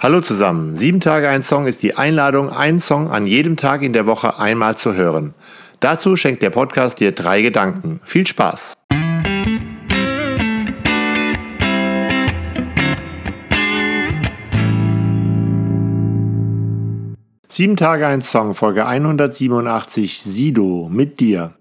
Hallo zusammen. Sieben Tage ein Song ist die Einladung, einen Song an jedem Tag in der Woche einmal zu hören. Dazu schenkt der Podcast dir drei Gedanken. Viel Spaß! Sieben Tage ein Song, Folge 187, Sido mit dir.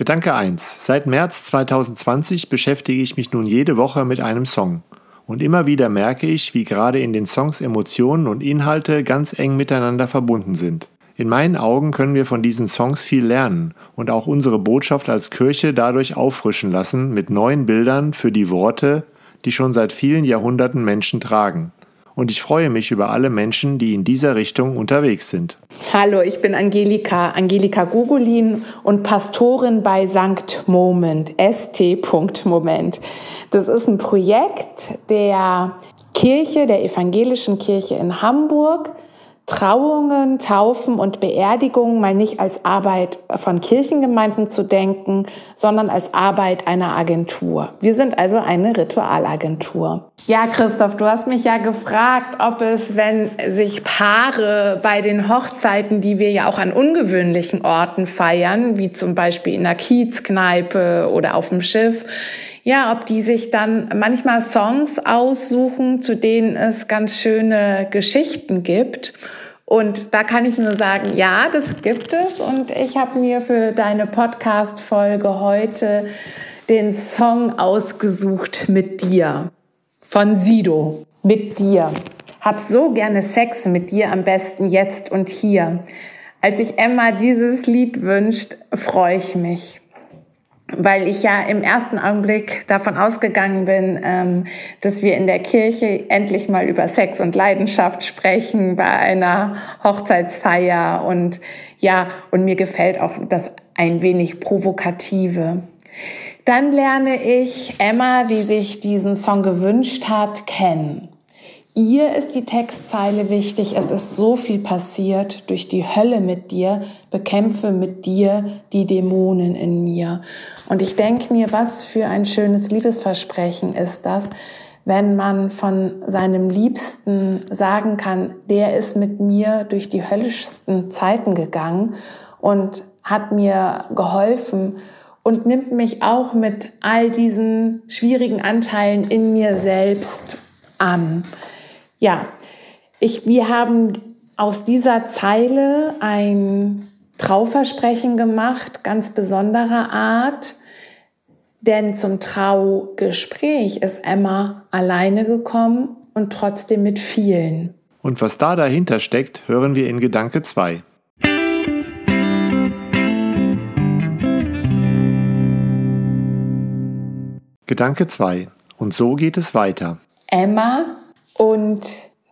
Gedanke 1. Seit März 2020 beschäftige ich mich nun jede Woche mit einem Song. Und immer wieder merke ich, wie gerade in den Songs Emotionen und Inhalte ganz eng miteinander verbunden sind. In meinen Augen können wir von diesen Songs viel lernen und auch unsere Botschaft als Kirche dadurch auffrischen lassen mit neuen Bildern für die Worte, die schon seit vielen Jahrhunderten Menschen tragen und ich freue mich über alle Menschen, die in dieser Richtung unterwegs sind. Hallo, ich bin Angelika, Angelika Gugulin und Pastorin bei Sankt Moment, st. Moment. Das ist ein Projekt der Kirche, der evangelischen Kirche in Hamburg, Trauungen, Taufen und Beerdigungen mal nicht als Arbeit von Kirchengemeinden zu denken, sondern als Arbeit einer Agentur. Wir sind also eine Ritualagentur. Ja, Christoph, du hast mich ja gefragt, ob es, wenn sich Paare bei den Hochzeiten, die wir ja auch an ungewöhnlichen Orten feiern, wie zum Beispiel in der Kiezkneipe oder auf dem Schiff, ja, ob die sich dann manchmal Songs aussuchen, zu denen es ganz schöne Geschichten gibt. Und da kann ich nur sagen, ja, das gibt es. Und ich habe mir für deine Podcast-Folge heute den Song ausgesucht mit dir von Sido. Mit dir. Hab so gerne Sex mit dir, am besten jetzt und hier. Als ich Emma dieses Lied wünscht, freue ich mich weil ich ja im ersten Augenblick davon ausgegangen bin, ähm, dass wir in der Kirche endlich mal über Sex und Leidenschaft sprechen bei einer Hochzeitsfeier und ja, und mir gefällt auch das ein wenig provokative. Dann lerne ich Emma, die sich diesen Song gewünscht hat, kennen. Ihr ist die Textzeile wichtig. Es ist so viel passiert durch die Hölle mit dir. Bekämpfe mit dir die Dämonen in mir. Und ich denke mir, was für ein schönes Liebesversprechen ist das, wenn man von seinem Liebsten sagen kann, der ist mit mir durch die höllischsten Zeiten gegangen und hat mir geholfen und nimmt mich auch mit all diesen schwierigen Anteilen in mir selbst an. Ja, ich, wir haben aus dieser Zeile ein Trauversprechen gemacht, ganz besonderer Art. Denn zum Traugespräch ist Emma alleine gekommen und trotzdem mit vielen. Und was da dahinter steckt, hören wir in Gedanke 2. Gedanke 2. Und so geht es weiter. Emma und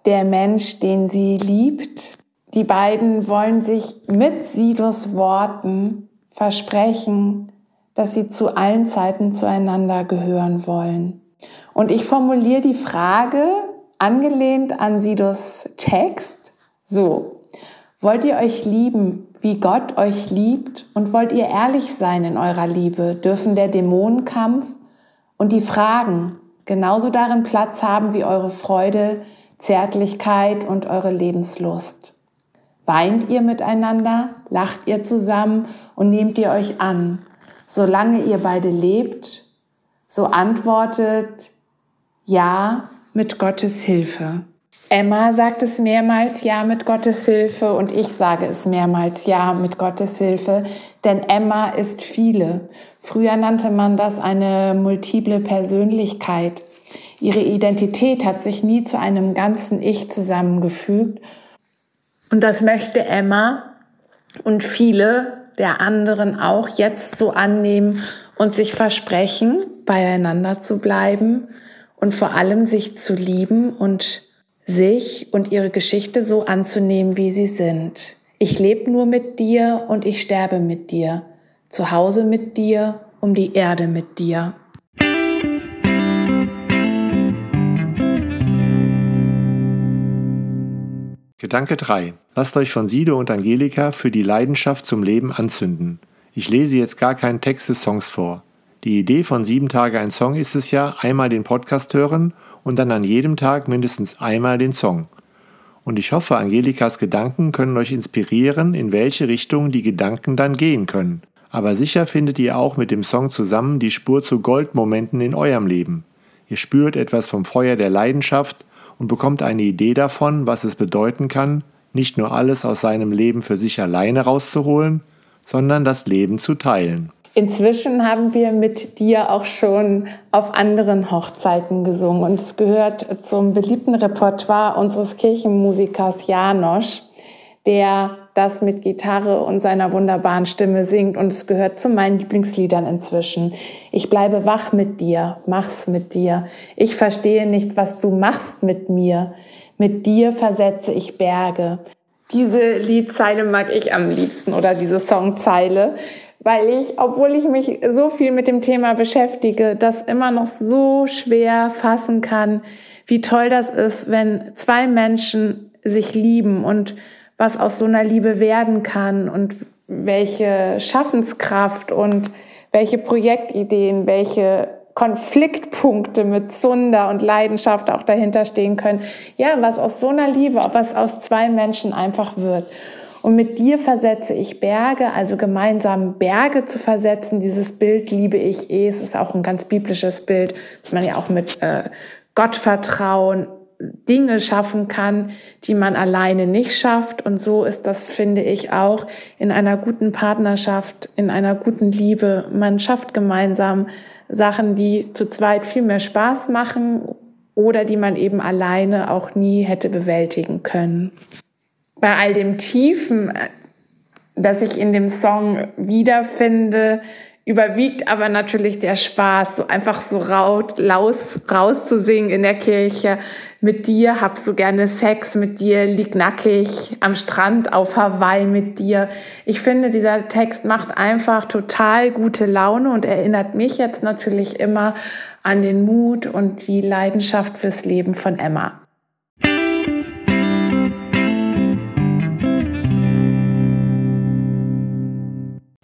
der Mensch, den sie liebt. Die beiden wollen sich mit Sidos Worten versprechen, dass sie zu allen Zeiten zueinander gehören wollen. Und ich formuliere die Frage, angelehnt an Sidos Text, so. Wollt ihr euch lieben, wie Gott euch liebt? Und wollt ihr ehrlich sein in eurer Liebe? Dürfen der Dämonenkampf und die Fragen, genauso darin Platz haben wie eure Freude, Zärtlichkeit und eure Lebenslust. Weint ihr miteinander, lacht ihr zusammen und nehmt ihr euch an. Solange ihr beide lebt, so antwortet Ja mit Gottes Hilfe. Emma sagt es mehrmals Ja mit Gottes Hilfe und ich sage es mehrmals Ja mit Gottes Hilfe, denn Emma ist viele. Früher nannte man das eine multiple Persönlichkeit. Ihre Identität hat sich nie zu einem ganzen Ich zusammengefügt. Und das möchte Emma und viele der anderen auch jetzt so annehmen und sich versprechen, beieinander zu bleiben und vor allem sich zu lieben und sich und ihre Geschichte so anzunehmen, wie sie sind. Ich lebe nur mit dir und ich sterbe mit dir. Zu Hause mit dir, um die Erde mit dir. Gedanke 3. Lasst euch von Sido und Angelika für die Leidenschaft zum Leben anzünden. Ich lese jetzt gar keinen Text des Songs vor. Die Idee von sieben Tage ein Song ist es ja, einmal den Podcast hören und dann an jedem Tag mindestens einmal den Song. Und ich hoffe, Angelikas Gedanken können euch inspirieren, in welche Richtung die Gedanken dann gehen können. Aber sicher findet ihr auch mit dem Song zusammen die Spur zu Goldmomenten in eurem Leben. Ihr spürt etwas vom Feuer der Leidenschaft und bekommt eine Idee davon, was es bedeuten kann, nicht nur alles aus seinem Leben für sich alleine rauszuholen, sondern das Leben zu teilen. Inzwischen haben wir mit dir auch schon auf anderen Hochzeiten gesungen und es gehört zum beliebten Repertoire unseres Kirchenmusikers Janosch, der das mit Gitarre und seiner wunderbaren Stimme singt und es gehört zu meinen Lieblingsliedern inzwischen. Ich bleibe wach mit dir, mach's mit dir. Ich verstehe nicht, was du machst mit mir. Mit dir versetze ich Berge. Diese Liedzeile mag ich am liebsten oder diese Songzeile, weil ich, obwohl ich mich so viel mit dem Thema beschäftige, das immer noch so schwer fassen kann, wie toll das ist, wenn zwei Menschen sich lieben und was aus so einer Liebe werden kann und welche Schaffenskraft und welche Projektideen, welche Konfliktpunkte mit Zunder und Leidenschaft auch dahinter stehen können. Ja, was aus so einer Liebe, was aus zwei Menschen einfach wird. Und mit dir versetze ich Berge, also gemeinsam Berge zu versetzen. Dieses Bild liebe ich eh. Es ist auch ein ganz biblisches Bild, dass man ja auch mit äh, Gottvertrauen Dinge schaffen kann, die man alleine nicht schafft. Und so ist das, finde ich, auch in einer guten Partnerschaft, in einer guten Liebe. Man schafft gemeinsam Sachen, die zu zweit viel mehr Spaß machen oder die man eben alleine auch nie hätte bewältigen können bei all dem Tiefen, äh, das ich in dem Song wiederfinde, überwiegt aber natürlich der Spaß, so einfach so raut, raus, rauszusingen in der Kirche. Mit dir hab so gerne Sex, mit dir lieg nackig am Strand auf Hawaii mit dir. Ich finde, dieser Text macht einfach total gute Laune und erinnert mich jetzt natürlich immer an den Mut und die Leidenschaft fürs Leben von Emma.